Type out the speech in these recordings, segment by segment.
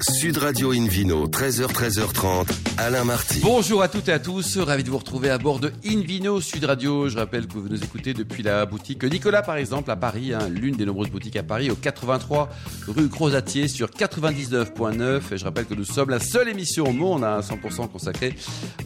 Sud Radio Invino, 13h, 13h30, Alain Marty. Bonjour à toutes et à tous, ravi de vous retrouver à bord de Invino Sud Radio. Je rappelle que vous nous écoutez depuis la boutique Nicolas, par exemple, à Paris, hein, l'une des nombreuses boutiques à Paris, au 83 rue Crozatier sur 99.9. Et je rappelle que nous sommes la seule émission au monde à 100% consacrée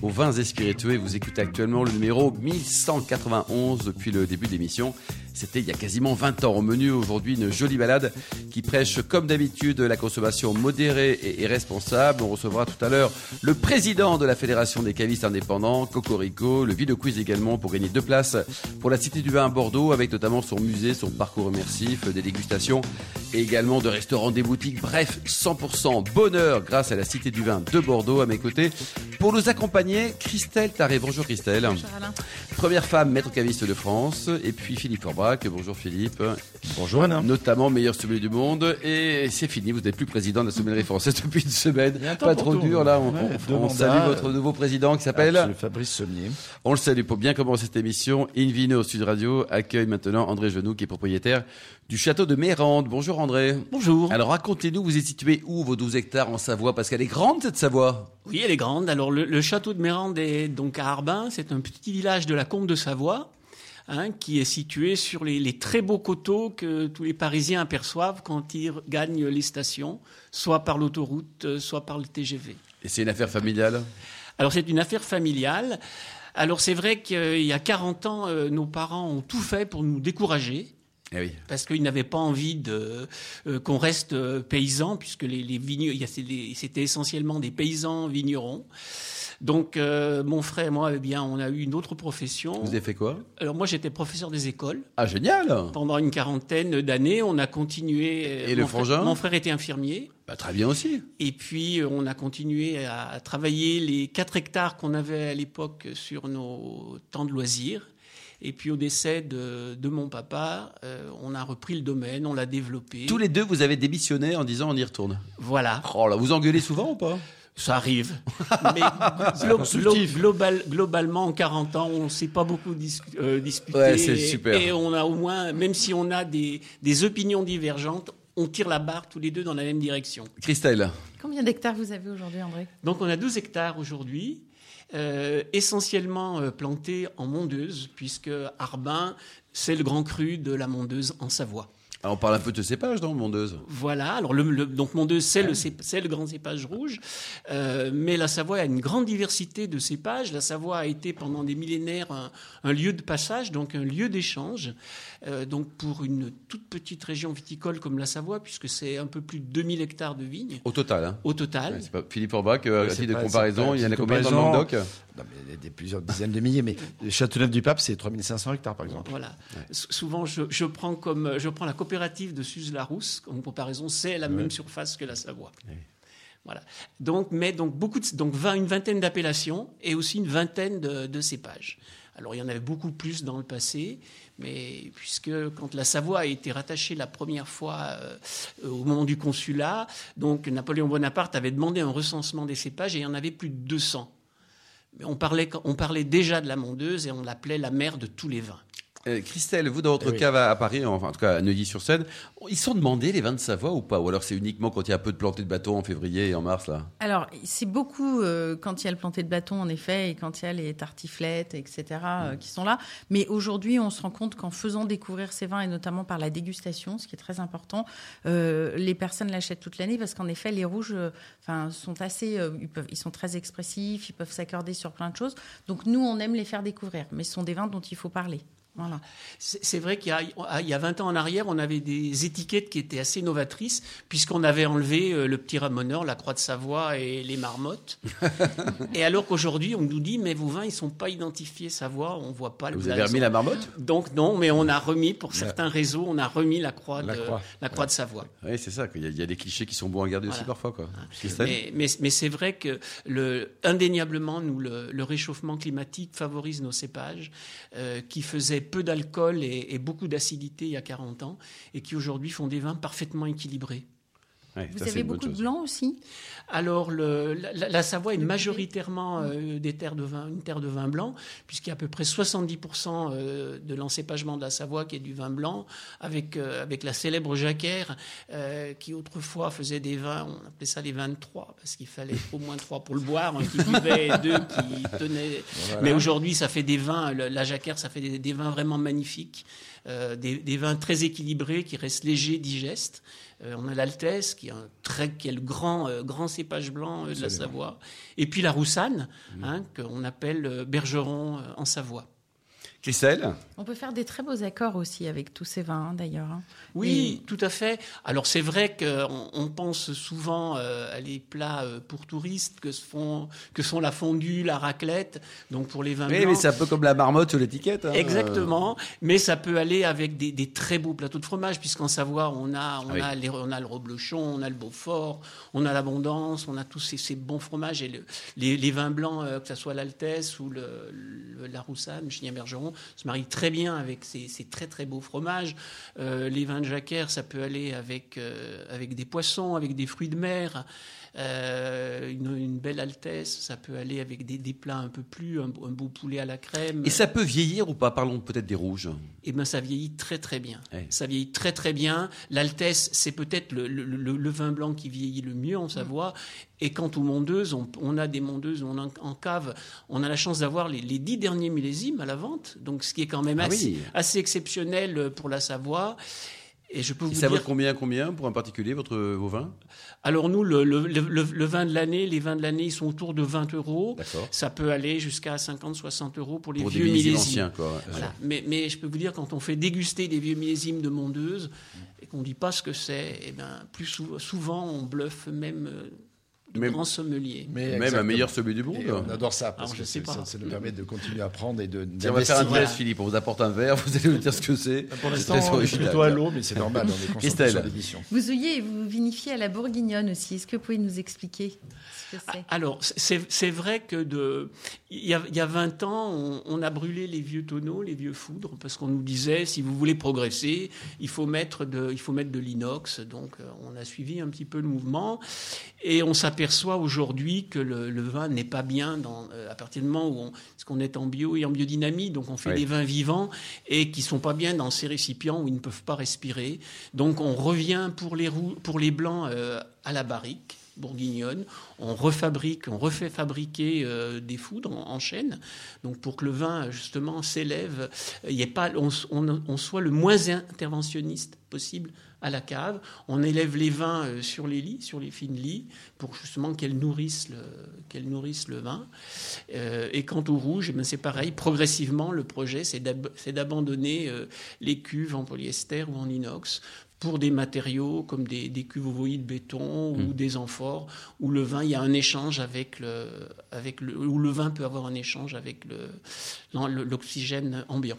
aux vins et spiritueux. Vous écoutez actuellement le numéro 1191 depuis le début de l'émission. C'était il y a quasiment 20 ans. Au menu aujourd'hui, une jolie balade qui prêche comme d'habitude la consommation modérée et, responsable. On recevra tout à l'heure le président de la Fédération des cavistes indépendants, Cocorico, le Vide Quiz également pour gagner deux places pour la Cité du Vin à Bordeaux avec notamment son musée, son parcours immersif, des dégustations et également de restaurants, des boutiques. Bref, 100% bonheur grâce à la Cité du Vin de Bordeaux à mes côtés. Pour nous accompagner, Christelle Taré. Bonjour Christelle. Bonjour Alain. Première femme maître caviste de France. Et puis Philippe Orbrac. Bonjour Philippe. Bonjour Alain. Notamment meilleur sommelier du monde. Et c'est fini, vous n'êtes plus président de la sommellerie française depuis une semaine. Pas trop dur là. On, Ouais, on- on deux salue votre nouveau président qui s'appelle. Fabrice Sommier. On le salue pour bien commencer cette émission. Invino Sud Radio accueille maintenant André Genoux qui est propriétaire du château de Mérande. Bonjour André. Bonjour. Alors racontez-nous, vous êtes situé où vos 12 hectares en Savoie? Parce qu'elle est grande cette Savoie. Oui, elle est grande. Alors, le, le château de Mérande est donc à Arbin. C'est un petit village de la Combe de Savoie, hein, qui est situé sur les, les très beaux coteaux que tous les Parisiens aperçoivent quand ils gagnent les stations, soit par l'autoroute, soit par le TGV. Et c'est une affaire familiale? Alors, c'est une affaire familiale. Alors, c'est vrai qu'il y a 40 ans, euh, nos parents ont tout fait pour nous décourager. Eh oui. parce qu'ils n'avaient pas envie de euh, qu'on reste euh, paysans, puisque les, les c'était essentiellement des paysans vignerons. Donc euh, mon frère et moi, eh bien, on a eu une autre profession. Vous avez fait quoi? Alors moi, j'étais professeur des écoles. Ah génial Pendant une quarantaine d'années, on a continué. Et le mon frère- frangin? Mon frère était infirmier. bah, Très bien aussi. Et puis, on a continué à travailler les 4 hectares qu'on avait à l'époque sur nos temps de loisirs. Et puis, au décès de, de mon papa, euh, on a repris le domaine, on l'a développé. Tous les deux, vous avez démissionné en disant on y retourne. Voilà, Oh là, vous engueulez souvent ou pas? Ça arrive. Mais glo- glo- global- globalement, en 40 ans, on ne s'est pas beaucoup dis- euh, disputé. Ouais, c'est Et- super. Et on a au moins, même si on a des, des opinions divergentes, on tire la barre tous les deux dans la même direction. Christelle Combien d'hectares vous avez aujourd'hui, André? Donc on a 12 hectares aujourd'hui, euh, essentiellement euh, plantés en mondeuse, puisque Arbin, c'est le grand cru de la mondeuse en Savoie. Ah, On parle un peu de cépage dans Mondeuse? Voilà, alors le, le- donc mondeuse, c'est le, le grand cépage rouge, euh, mais la Savoie a une grande diversité de cépages. La Savoie a été pendant des millénaires un, un lieu de passage, donc un lieu d'échange. Euh, donc pour une toute petite région viticole comme la Savoie, puisque c'est un peu plus de 2000 hectares de vignes Au total. Hein. au total. Ouais, pas Philippe Orbach, euh, à titre de comparaison, il y en a combien dans le. Languedoc? Non, mais il y a des plusieurs dizaines de milliers, mais Châteauneuf-du-Pape, c'est 3500 hectares, par exemple. Voilà. Souvent, je, je prends comme je prends la coopérative de Suse-la-Rousse en comparaison, c'est la même surface que la Savoie. Voilà. Donc, mais donc beaucoup de, donc une vingtaine d'appellations et aussi une vingtaine de, de cépages. Alors il y en avait beaucoup plus dans le passé, mais puisque quand la Savoie a été rattachée la première fois euh, au moment du consulat, donc Napoléon Bonaparte avait demandé un recensement des cépages et il y en avait plus de 200. Mais on parlait, on parlait déjà de la mondeuse et on l'appelait la mère de tous les vins. Euh, Christelle, vous dans votre Eh oui. cave à, à Paris, enfin en tout cas à Neuilly-sur-Seine, ils sont demandés les vins de Savoie ou pas? Ou alors c'est uniquement quand il y a peu de plantées de bateaux en février et en mars là? Alors, c'est beaucoup euh, quand il y a le planté de bâton, en effet, et quand il y a les tartiflettes, etc., euh, qui sont là. Mais aujourd'hui, on se rend compte qu'en faisant découvrir ces vins, et notamment par la dégustation, ce qui est très important, euh, les personnes l'achètent toute l'année parce qu'en effet, les rouges euh, enfin, sont assez. euh, ils, peuvent, ils sont très expressifs, ils peuvent s'accorder sur plein de choses. Donc, nous, on aime les faire découvrir. Mais ce sont des vins dont il faut parler. Voilà. C'est vrai qu'il y, a- il y a 20 ans en arrière, on avait des étiquettes qui étaient assez novatrices, puisqu'on avait enlevé euh, le petit ramoneur, la croix de Savoie et les marmottes. et alors qu'aujourd'hui, on nous dit, mais vos vins, ils sont pas identifiés Savoie, on voit pas le Vous avez remis la marmotte? Donc non, mais on a remis, pour certains réseaux, on a remis la croix, La de, croix. la croix de Savoie. Oui, c'est ça. qu'il y, a- il y a des clichés qui sont bons à garder aussi parfois. Quoi. Christelle Mais, mais, mais c'est vrai que le, indéniablement, nous, le, le réchauffement climatique favorise nos cépages euh, qui faisaient peu d'alcool et, beaucoup d'acidité il y a 40 ans et qui aujourd'hui font des vins parfaitement équilibrés. Ouais, Vous ça, avez beaucoup de chose. blanc aussi? Alors, le- la, Savoie est majoritairement euh, des terres de vin, une terre de vin blanc, puisqu'il y a à peu près 70% euh, de l'encépagement de la Savoie qui est du vin blanc, avec, euh, avec la célèbre Jacquère, euh, qui autrefois faisait des vins, on appelait ça les vins de trois, parce qu'il fallait au moins trois pour le boire, un qui buvait et deux qui tenaient. Mais aujourd'hui, ça fait des vins, le- la Jacquère, ça fait des, des vins vraiment magnifiques, euh, des, des vins très équilibrés, qui restent légers, digestes. Euh, on a l'Altesse, qui est, un très, grand, euh, grand cépage blanc euh, de la Savoie. Et puis la Roussanne, hein, qu'on appelle euh, Bergeron euh, en Savoie. Christelle On peut faire des très beaux accords aussi avec tous ces vins, hein, d'ailleurs. hein. Oui, tout à fait. Alors c'est vrai qu'on on pense souvent euh, à les plats euh, pour touristes que, se font, que sont la fondue, la raclette, donc pour les vins Oui, blancs. mais c'est un peu comme la marmotte sur l'étiquette. hein. Exactement, mais ça peut aller avec des, des très beaux plateaux de fromage, puisqu'en Savoie, on a, on, Ah oui. a les- on a le reblochon, on a le Beaufort, on a l'abondance, on a tous ces, ces bons fromages. Et le- les, les vins blancs, euh, que ce soit l'Altesse ou le, le- la Roussanne, le Se marient très bien avec ces, très très beaux fromages. Euh, les vins de Jacquère, ça peut aller euh, avec des poissons, avec des fruits de mer. Euh, une, une belle altesse, ça peut aller avec des, des plats un peu plus, un, un beau poulet à la crème. Et ça peut vieillir ou pas? Parlons peut-être des rouges. Eh ben, ça vieillit très très bien. Ouais. Ça vieillit très très bien. L'Altesse, c'est peut-être le, le- le- le vin blanc qui vieillit le mieux en Savoie. Et quant aux mondeuses, on, on a des mondeuses, on a en cave, on a la chance d'avoir les, les dix derniers millésimes à la vente, donc ce qui est quand même Ah assez, oui. assez exceptionnel pour la Savoie. Et je peux vous ça dire, vaut combien, combien pour un particulier, votre, vos vins? Alors nous, le, le- le- le- le vin de l'année, les vins de l'année, ils sont autour de 20 euros. D'accord. Ça peut aller jusqu'à 50-60 euros pour les Pour des vieux millésimes millésimes. anciens, quoi. Voilà. Mais, mais je peux vous dire, quand on fait déguster des vieux millésimes de mondeuse et qu'on ne dit pas ce que c'est, eh ben, plus sou- souvent on bluffe même euh, de grands sommeliers. Mais Même un meilleur celui du monde. Et on adore ça parce Alors, je que ça, ça nous permet de continuer à apprendre et de Tiens, on va faire un test, Philippe. On vous apporte un verre, vous allez nous dire ce que c'est. Pour l'instant, je suis plutôt à l'eau, mais c'est normal, on est concentré sur l'édition. Vous ouillez et vous vinifiez à la bourguignonne aussi. Est-ce que vous pouvez nous expliquer ce que c'est? Alors, c'est c'est vrai que de, il, y a, il y a 20 ans, on, on a brûlé les vieux tonneaux, les vieux foudres, parce qu'on nous disait, si vous voulez progresser, il faut mettre de, il faut mettre de l'inox. Donc, euh, on a suivi un petit peu le mouvement. Et on s'aperçoit aujourd'hui que le, le vin n'est pas bien dans, euh, à partir du moment où on, parce qu'on est en bio et en biodynamie, donc on fait Oui. des vins vivants et qui sont pas bien dans ces récipients où ils ne peuvent pas respirer. Donc on revient pour les roux, pour les blancs euh, à la barrique bourguignonne. On refabrique, on refait fabriquer euh, des foudres en, chaîne, donc pour que le vin justement s'élève, il y ait pas, on, soit le moins interventionniste possible à la cave. On élève les vins euh, sur les lits, sur les fines lits, pour justement qu'elles nourrissent le, nourrissent le vin. Euh, et quant au rouge, eh ben, c'est pareil. Progressivement, le projet, c'est d'ab- c'est d'abandonner euh, les cuves en polyester ou en inox pour des matériaux comme des, des cuves ovoïdes béton ou des amphores, où le vin, il y a un échange avec le, avec le, où le vin peut avoir un échange avec le, l'oxygène ambiant.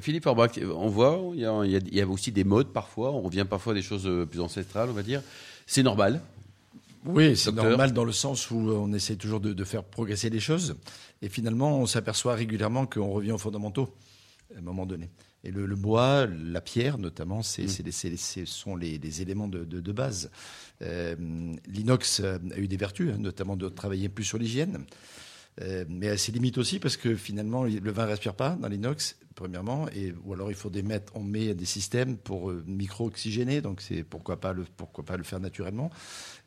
Philippe Orbach, on voit, il y, a, il y a- il y a aussi des modes parfois, on revient parfois à des choses euh, plus ancestrales, on va dire. C'est normal. Oui, c'est normal dans le sens où on essaie toujours de, de faire progresser les choses. Et finalement, on s'aperçoit régulièrement qu'on revient aux fondamentaux à un moment donné. Et le, le bois, la pierre notamment, c'est, ce sont les, les éléments de, de- de base. Euh, l'inox a eu des vertus, hein, notamment de travailler plus sur l'hygiène. Euh, mais à ses limites aussi, parce que finalement, le vin ne respire pas dans l'inox, premièrement, et, ou alors il faut des mettre, on met des systèmes pour euh, micro-oxygéner, donc c'est pourquoi pas, le, pourquoi pas le faire naturellement.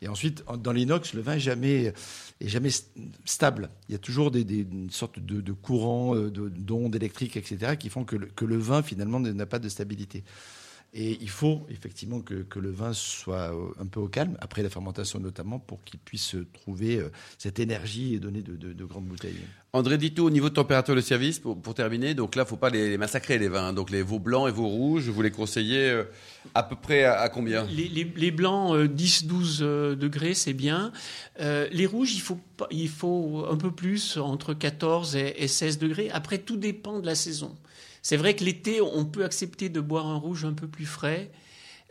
Et ensuite, en- dans l'inox, le vin est jamais, est jamais st- stable. Il y a toujours des, des- une sorte de, de courant, euh, de- d'ondes électriques, etc., qui font que que le vin, finalement, n'a pas de stabilité. Et il faut effectivement que, que le vin soit euh, un peu au calme, après la fermentation notamment, pour qu'il puisse trouver euh, cette énergie et donner de, de- de grandes bouteilles. André Dito, au niveau de température de service, pour, pour terminer, donc là, il ne faut pas les, les massacrer, les vins. Donc les vos blancs et vos rouges, vous les conseillez euh, à peu près à, à combien? Les, les- les blancs, euh, 10-12 euh, degrés, c'est bien. Euh, les rouges, il faut, pas- il faut un peu plus, entre 14 et, et 16 degrés. Après, tout dépend de la saison. C'est vrai que l'été, on peut accepter de boire un rouge un peu plus frais.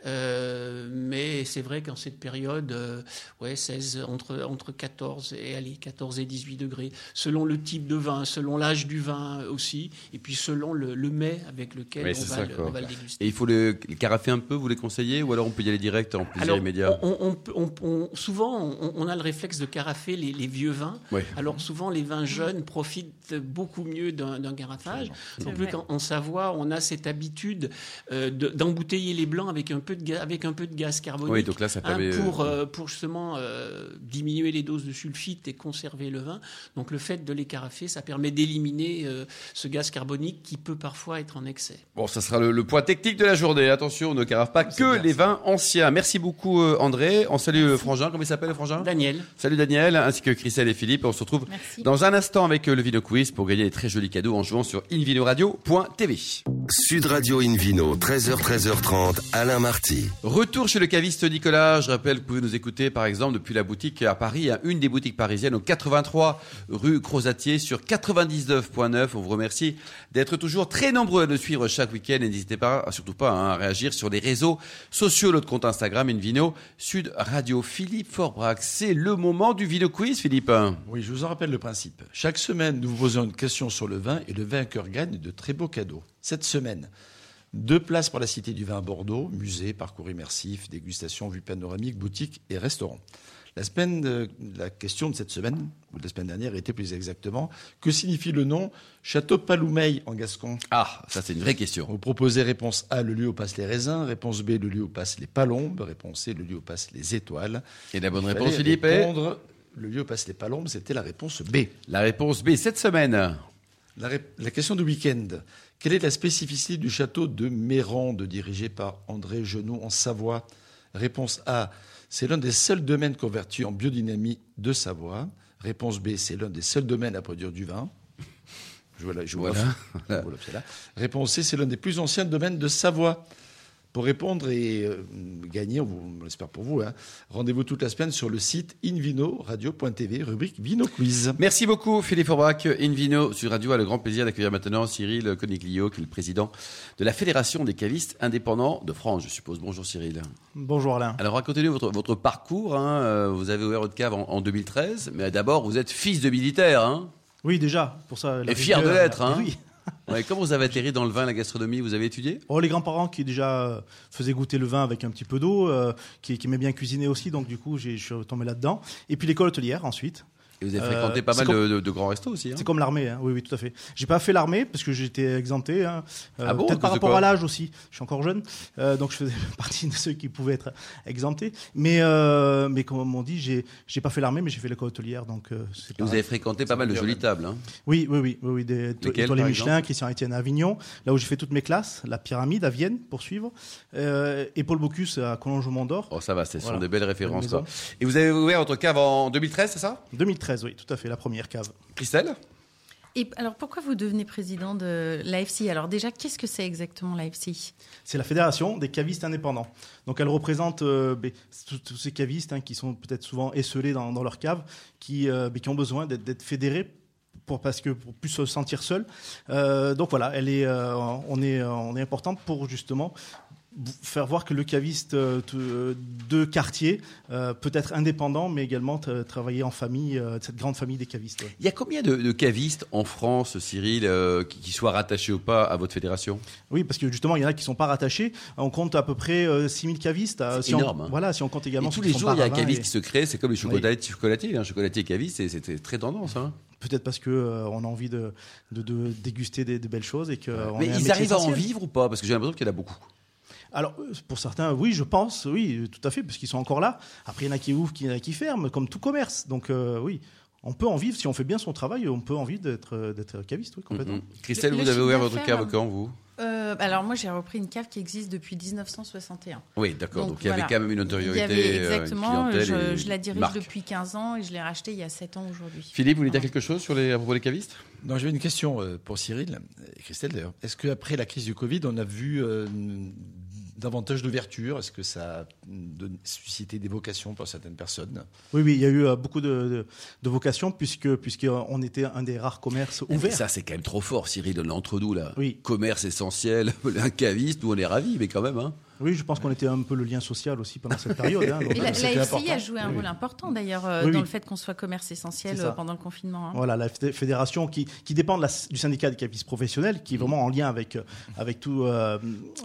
Euh, mais c'est vrai qu'en cette période, euh, ouais, 16, entre, entre 14 et, allez, 14 et 18 degrés, selon le type de vin, selon l'âge du vin aussi, et puis selon le, le mets avec lequel on, va le, on, va le, déguster. Et il faut le, le carafer un peu, vous les conseillez, ou alors on peut y aller direct en plaisir alors, immédiat on, on, Souvent, on, a le réflexe de carafer les, les vieux vins. Oui. Alors souvent, les vins jeunes profitent beaucoup mieux d'un garrafage. En plus, en Savoie, on a cette habitude euh, d'embouteiller les blancs avec un peu de gaz, avec un peu de gaz carbonique. Oui, donc là, ça permet hein, pour euh, pour justement euh, diminuer les doses de sulfite et conserver le vin. Donc le fait de les carafer, ça permet d'éliminer euh, ce gaz carbonique qui peut parfois être en excès. Bon, ça sera le, le point technique de la journée. Attention, on ne carafe pas que les vins anciens. Merci beaucoup André. On salue frangin. Comment il s'appelle le frangin? Daniel. Salut Daniel, ainsi que Christelle et Philippe. On se retrouve Merci. dans un instant avec le Vino Quiz pour gagner des très jolis cadeaux en jouant sur invinoradio.tv. Sud Radio Invino, 13h, 13h30, Alain Marty. Retour chez le caviste Nicolas. Je rappelle que vous pouvez nous écouter par exemple depuis la boutique à Paris, hein, une des boutiques parisiennes au 83 rue Crozatier sur 99.9. On vous remercie d'être toujours très nombreux à nous suivre chaque week-end et n'hésitez pas, surtout pas, hein, à réagir sur les réseaux sociaux, notre compte Instagram Invino Sud Radio. Philippe Forbrac, c'est le moment du Vino Quiz, Philippe. Oui, je vous en rappelle le principe. Chaque semaine, nous vous posons une question sur le vin et le vainqueur gagne de très beaux cadeaux. Cette semaine, deux places pour la Cité du Vin à Bordeaux, musée, parcours immersif, dégustation, vue panoramique, boutique et restaurant. La, semaine de, la question de cette semaine, ou de la semaine dernière, était plus exactement que signifie le nom Château Paloumeil en gascon? Ah, ça c'est une vraie question. Vous proposez réponse A, le lieu où passent les raisins, réponse B, le lieu où passent les palombes, réponse C, le lieu où passent les étoiles. Et la bonne Il réponse, Philippe, répondre, Le lieu où passent les palombes, c'était la réponse B. La réponse B cette semaine. La, question du week-end. Quelle est la spécificité du château de Mérande, dirigé par André Genoux en Savoie? Réponse A. C'est l'un des seuls domaines convertis en biodynamie de Savoie. Réponse B. C'est l'un des seuls domaines à produire du vin. Je vois la- je Voilà. Réponse C. C'est l'un des plus anciens domaines de Savoie. Pour répondre et euh, gagner, on, l'espère pour vous, hein, rendez-vous toute la semaine sur le site invinoradio.tv, rubrique Vino Quiz. Merci beaucoup Philippe Forbach. Invino sur Radio a le grand plaisir d'accueillir maintenant Cyril Coniglio, qui est le président de la Fédération des cavistes indépendants de France, je suppose. Bonjour Cyril. Bonjour Alain. Alors racontez-nous votre, votre parcours. hein. Euh, Vous avez ouvert votre cave en, en 2013, mais d'abord vous êtes fils de militaire. Hein Oui, déjà, pour ça. la Et fier de l'être, hein. Oui. ouais, comment vous avez atterri dans le vin, la gastronomie? Vous avez étudié? Oh, les grands-parents qui déjà faisaient goûter le vin avec un petit peu d'eau, euh, qui, qui aimaient bien cuisiner aussi, donc du coup, je suis tombé là-dedans. Et puis l'école hôtelière ensuite. Et vous avez Euh, fréquenté pas c'est mal comme- de, de- de grands restos aussi. hein C'est comme l'armée, hein. oui, oui, tout à fait. J'ai pas fait l'armée parce que j'étais exempté. Hein. Euh, Ah bon, Peut-être par rapport à l'âge aussi. Je suis encore jeune, euh, donc je faisais partie de ceux qui pouvaient être exemptés. Mais, euh, mais comme on dit, j'ai j'ai pas fait l'armée, mais j'ai fait l'école hôtelière, donc euh, c'est vous avez fréquenté pas mal de jolies tables. Oui, oui, oui, oui, des par Michelin, Christian Etienne à Avignon, là où j'ai fait toutes mes classes, la Pyramide à Vienne pour suivre, euh, et Paul Bocuse à Collonges-Mont-d'Or. Oh, ça va, ce sont des belles références. Et vous avez ouvert votre cave en 2013, c'est ça? 2013, oui, tout à fait, la première cave. Christelle? Et alors, pourquoi vous devenez président de l'AFC? Alors déjà, qu'est-ce que c'est exactement l'AFC? C'est la fédération des cavistes indépendants. Donc elle représente euh, ben, tous ces cavistes hein, qui sont peut-être souvent esselés dans, dans leur cave, qui, euh, ben, qui ont besoin d'être d'être fédérés pour, parce que pour plus se sentir seul. Euh, donc voilà, elle est, euh, on est, euh, on est importante pour justement faire voir que le caviste euh, euh, de quartier euh, peut être indépendant, mais également travailler en famille, cette grande famille des cavistes. ouais. Il y a combien de, de cavistes en France, Cyril, euh, qui, soient rattachés ou pas à votre fédération? Oui, parce que justement, il y en a qui sont pas rattachés. On compte à peu près euh, 6000 cavistes. C'est si on- énorme, hein. Voilà, si on compte Et également tous ceux les jours, il y a un caviste et- qui se crée, c'est comme les chocolatiers, chocolatiers, hein, chocolatier et caviste, c'est- très tendance. Hein. Peut-être parce que euh, on a envie de, de, de déguster des, des belles choses et que. on Mais ils arrivent à en vivre ou pas? Parce que j'ai l'impression qu'il y en a beaucoup. Alors, euh, pour certains, oui, je pense, oui, tout à fait, parce qu'ils sont encore là. Après, il y en a qui ouvrent, il y en a qui ferment, comme tout commerce. Donc, euh, oui, on peut en vivre si on fait bien son travail. On peut en vivre d'être euh, d'être caviste, oui, complètement. Christelle, Le- vous le avez ouvert votre cave quand, vous? Euh, Alors moi, j'ai repris une cave qui existe depuis 1961. Oui, d'accord. Donc, Donc, il y avait voilà. quand même une Il notoriété, y avait euh, une exactement, clientèle je, et je la une dirige marque. depuis 15 ans et je l'ai racheté il y a 7 ans aujourd'hui. Philippe, vous voulez dire quelque chose sur les, à propos des cavistes? Non, j'avais une question euh, pour Cyril et Christelle d'ailleurs. Est-ce qu'après la crise du Covid, on a vu euh, davantage d'ouverture? Est-ce que ça a suscité des vocations pour certaines personnes? Oui, oui, il y a eu euh, beaucoup de, de, de vocations puisque puisqu'on était un des rares commerces Mais ouverts. Ça, c'est quand même trop fort, Cyril, l'entre-nous, là. Oui. Commerce essentiel, un caviste, nous, on est ravis, mais quand même. Hein. Oui, je pense qu'on était un peu le lien social aussi pendant cette période. hein, donc, Et la, la FCI a important. joué un rôle important d'ailleurs euh, Oui, dans oui. le fait qu'on soit commerce essentiel euh, pendant le confinement. hein. Voilà, la fé- fédération qui, qui dépend de la- du syndicat des cavistes professionnels, qui est vraiment en lien avec, euh, avec, tout, euh,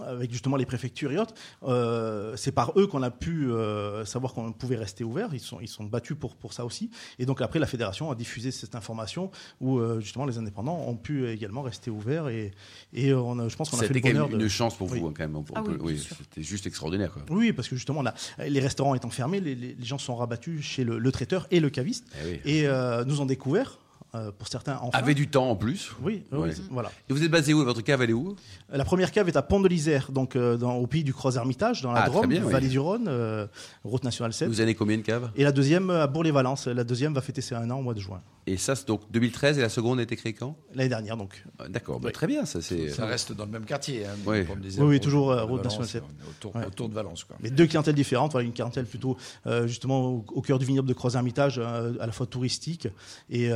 avec justement les préfectures et autres. Euh, c'est par eux qu'on a pu euh, savoir qu'on pouvait rester ouvert. Ils sont, ils sont battus pour, pour ça aussi. Et donc après, la fédération a diffusé cette information où euh, justement les indépendants ont pu également rester ouverts. Et, et on a- je pense qu'on a fait C'était quand même de... une chance pour Oui. vous, hein, quand même. Ah oui, bien sûr. C'était juste extraordinaire, quoi. Oui, parce que justement, a, les restaurants étant fermés, les, les- les gens sont rabattus chez le, le traiteur et le caviste Eh oui. et euh, nous ont découvert, euh, pour certains, enfin. Avait du temps en plus. Oui, oui, Ouais. voilà. Et vous êtes basé où Votre cave, elle est où? La première cave est à Pont de l'Isère, donc euh, dans, au pays du Croix-Hermitage, dans la Ah, Drôme, bien, oui. Vallée du Rhône, euh, route nationale 7. Vous avez combien de caves? Et la deuxième à Bourg-les-Valence. La deuxième va fêter ses un an au mois de juin. Et ça, c'est donc 2013 et la seconde a été créée quand? L'année dernière, donc. Ah, D'accord, bah, Oui. très bien, ça c'est. Ça reste dans le même quartier. Hein, Oui. comme disait Oui, toujours, de Route nationale on est Autour, Ouais. autour de Valence. Quoi. Mais deux clientèles différentes. Voilà, une clientèle plutôt euh, justement au, au cœur du vignoble de Croix-Hermitage, euh, à la fois touristique, et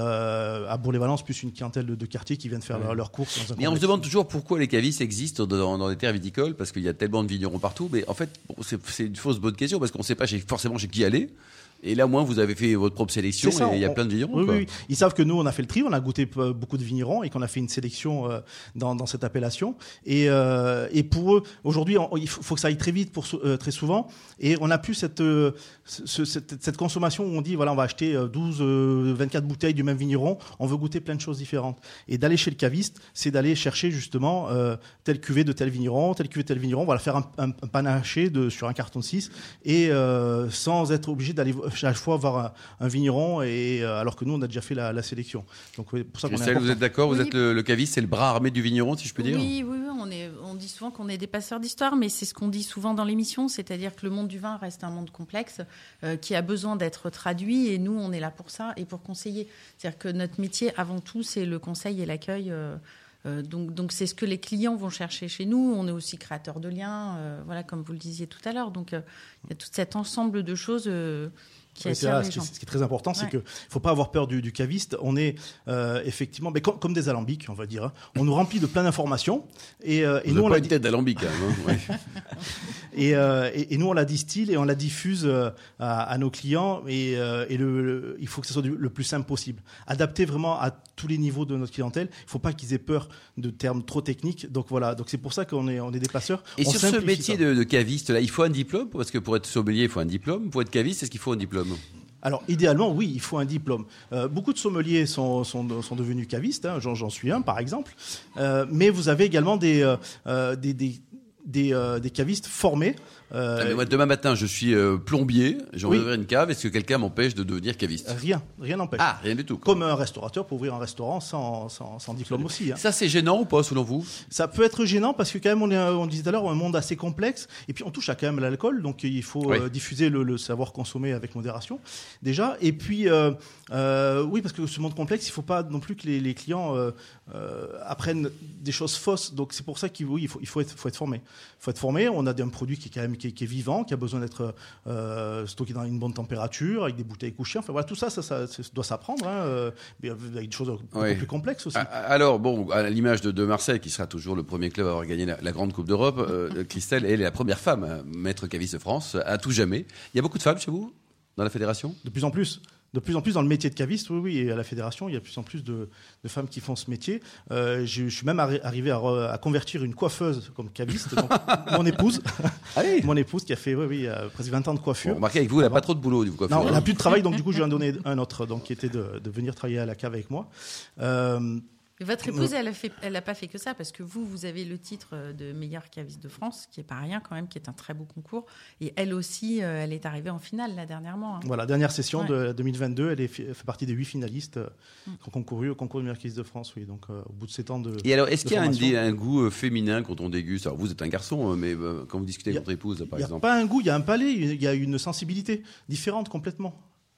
euh, à Bourg-les-Valence, plus une clientèle de, de quartier qui viennent faire leur- leurs courses. Dans un on se demande toujours pourquoi les cavistes existent dans, dans les terres viticoles, parce qu'il y a tellement de vignerons partout. Mais en fait, bon, c'est une fausse bonne question, parce qu'on ne sait pas chez- forcément chez qui aller. Et là, au moins, vous avez fait votre propre sélection, C'est ça, et il y a on- plein de vignerons. Oui, quoi. oui, oui. Ils savent que nous, on a fait le tri, on a goûté beaucoup de vignerons et qu'on a fait une sélection euh, dans, dans cette appellation. Et, euh, et pour eux, aujourd'hui, il faut, faut que ça aille très vite, pour, euh, très souvent. Et on n'a plus cette, ce- cette, cette consommation où on dit, voilà, on va acheter euh, 12, euh, 24 bouteilles du même vigneron, on veut goûter plein de choses différentes. Et d'aller chez le caviste, c'est d'aller chercher justement telle cuvée de tel vigneron, telle cuvée de tel vigneron, voilà, faire un, un, un panaché de, sur un carton de 6 et sans être obligé d'aller chaque fois voir un, un vigneron, et, euh, alors que nous, on a déjà fait la, la sélection. Donc, pour ça qu'on est Christelle, vous êtes d'accord Vous Oui. êtes le, le caviste, c'est le bras armé du vigneron, si je peux dire Oui, oui, oui, on, est, on dit souvent qu'on est des passeurs d'histoire, mais c'est ce qu'on dit souvent dans l'émission, c'est-à-dire que le monde du vin reste un monde complexe euh, qui a besoin d'être traduit et nous, on est là pour ça et pour conseiller. C'est-à-dire que notre métier, avant tout, c'est le conseil et l'accueil. euh, donc, donc c'est ce que les clients vont chercher chez nous. On est aussi créateur de liens, euh, voilà, comme vous le disiez tout à l'heure. Donc, euh, il y a tout cet ensemble de choses euh, qui Oui, c'est attirent là, les ce, qui, est- ce qui est très important, c'est qu'il ne faut pas avoir peur du, du caviste. On est euh, effectivement mais comme, comme des alambics, on va dire. hein. On nous remplit de plein d'informations. Et, euh, et nous, on pas la une tête d'alambic, quand même. hein, ouais. et, euh, et- et nous, on la distille et on la diffuse euh, à, à nos clients. Et, euh, et le, le- il faut que ce soit du- le plus simple possible. Adapté vraiment à tous les niveaux de notre clientèle. Il ne faut pas qu'ils aient peur de termes trop techniques. Donc voilà. Donc c'est pour ça qu'on est, on est des passeurs. Et On sur ce métier de caviste, là, il faut un diplôme? Parce que pour être sommelier, il faut un diplôme. Pour être caviste, est-ce qu'il faut un diplôme? Alors, idéalement, oui, il faut un diplôme. Euh, beaucoup de sommeliers sont, devenus cavistes, hein, j'en suis un, par exemple. Euh, mais vous avez également des, euh, cavistes formés. Euh, Ah, mais moi, demain matin, je suis euh, plombier, j'ai envie Oui. d'ouvrir une cave. Est-ce que quelqu'un m'empêche de devenir caviste? Rien, rien n'empêche. Ah, rien du tout. quoi. Comme un restaurateur peut ouvrir un restaurant sans, sans, sans diplôme aussi. hein. Ça, c'est gênant ou pas, selon vous? Ça peut être gênant parce que quand même, on, est, on disait tout à l'heure, un monde assez complexe. Et puis, on touche à quand même l'alcool. Donc, il faut Oui. euh, diffuser le, le savoir consommer avec modération, déjà. Et puis, oui, parce que ce monde complexe, il ne faut pas non plus que les, les clients apprennent des choses fausses. Donc, c'est pour ça qu'il oui, il faut, il faut, être, faut être formé. Il faut être formé. On a un produit qui est quand même qui est, qui est vivant, qui a besoin d'être euh, stocké dans une bonne température, avec des bouteilles couchées. Enfin, voilà, tout ça, ça, ça, ça doit s'apprendre. Hein, euh, avec des choses Oui. plus complexes aussi. Ah, Alors, bon, à l'image de, de Marseille, qui sera toujours le premier club à avoir gagné la, la Grande Coupe d'Europe, euh, Christelle, elle est la première femme à maître caviste de France, à tout jamais. Il y a beaucoup de femmes chez vous, dans la fédération? De plus en plus. De plus en plus dans le métier de caviste, oui, oui, et à la fédération, il y a de plus en plus de, de femmes qui font ce métier. Euh, je, je suis même arri- arrivé à, re- à convertir une coiffeuse comme caviste, donc, mon épouse, Allez mon épouse qui a fait, oui, oui, euh, presque 20 ans de coiffure. Bon, Remarquez, avec vous, elle n'a pas trop de boulot, du coup. non, elle n'a plus de travail, donc du coup, je lui en ai donné un autre, donc qui était de, de venir travailler à la cave avec moi. Euh, Votre épouse, elle a fait, elle n'a pas fait que ça parce que vous, vous avez le titre euh, de meilleure caviste de France, qui est pas rien quand même, qui est un très beau concours. Et elle aussi, euh, elle est arrivée en finale là dernièrement. hein. voilà, dernière session Ouais. de 2022, elle est, fait partie des huit finalistes euh, qui ont concouru au concours de meilleure caviste de France, oui. Donc, euh, au bout de sept ans de. Et alors, est-ce qu'il y a un, un goût féminin quand on déguste? Alors, vous êtes un garçon, euh, mais euh, quand vous discutez avec a- votre épouse, par Il n'y a exemple. pas un goût, il y a un palais, il y a une sensibilité différente complètement.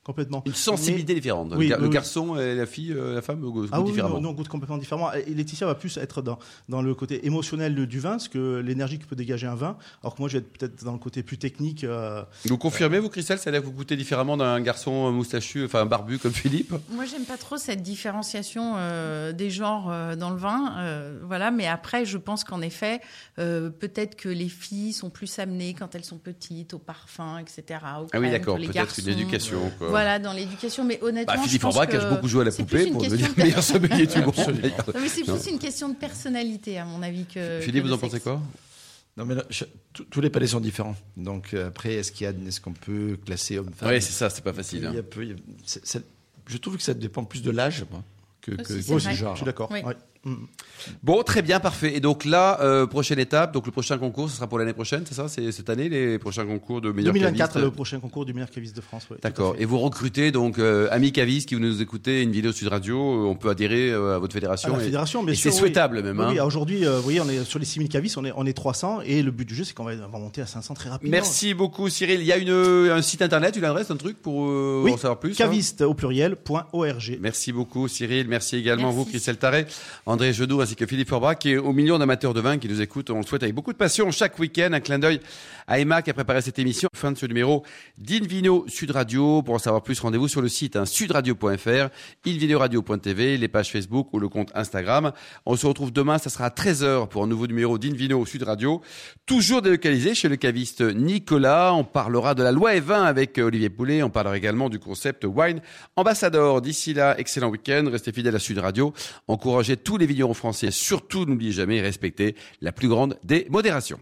Complètement. Une sensibilité différente. Oui, le, oui, le oui. garçon et la fille, euh, la femme goûtent Ah oui, différemment. non, on goûte complètement différemment. Et Laetitia va plus être dans, dans le côté émotionnel du vin, ce que l'énergie que peut dégager un vin, alors que moi je vais être peut-être dans le côté plus technique. euh, Vous confirmez, vous, Christelle, ça a l'air que vous goûtez différemment d'un garçon moustachu, enfin barbu comme Philippe? Moi, j'aime pas trop cette différenciation euh, des genres euh, dans le vin, euh, voilà. Mais après, je pense qu'en effet, euh, peut-être que les filles sont plus amenées quand elles sont petites au parfum, etc. Au Ah oui, d'accord, peut-être une éducation. Quoi. Voilà, dans l'éducation. Mais honnêtement, Bah, Philippe Aubrac a beaucoup joué à la poupée pour question devenir de- meilleur sommelier du monde. Mais c'est plus une question de personnalité, à mon avis. Que, Philippe, vous en pensez quoi? Non, mais là, je- tous- tous les palais sont différents. Donc euh, après, est-ce qu'il y a, est-ce qu'on peut classer homme-femme Oui, c'est ça, c'est pas facile. Il hein. y a peu- il y a- c'est- c'est- Je trouve que ça dépend plus de l'âge que, du genre. je suis d'accord. Oui. ouais. Mm. Bon, très bien, parfait. Et donc là, euh, prochaine étape, donc le prochain concours, ce sera pour l'année prochaine, c'est ça? C'est cette année, les prochains concours de meilleurs 2024, cavistes? le prochain concours du meilleur caviste de France. ouais, à D'accord. Et vous recrutez donc euh, amis cavistes qui vous nous écoutez, une vidéo Sud Radio, euh, on peut adhérer euh, à votre À fédération. la et- fédération, bien sûr. c'est oui. souhaitable même. Hein. oui, aujourd'hui, euh, vous voyez, on est sur les 6000 cavistes, on est, on est 300, et le but du jeu, c'est qu'on va, on va monter à 500 très rapidement. Merci beaucoup Cyril. Il y a une, un site internet, une adresse, un truc pour euh, Oui, en savoir plus hein? Caviste au pluriel, point .org. Merci beaucoup Cyril, merci également Merci. vous Christelle Tarret, André Jeudoux ainsi que Philippe Forbach et aux millions d'amateurs de vin qui nous écoutent. On le souhaite avec beaucoup de passion chaque week-end. Un clin d'œil à Emma qui a préparé cette émission. Fin de ce numéro d'Invino Sud Radio. Pour en savoir plus, rendez-vous sur le site hein, sudradio.fr, invinoradio.tv, les pages Facebook ou le compte Instagram. On se retrouve demain, ça sera à 13h pour un nouveau numéro d'Invino Sud Radio. Toujours délocalisé chez le caviste Nicolas. On parlera de la loi E20 avec Olivier Poulet. On parlera également du concept Wine Ambassador. D'ici là, excellent week-end. Restez fidèles à Sud Radio. Encouragez tous les vignerons français. Surtout, n'oubliez jamais, respectez la plus grande des modérations.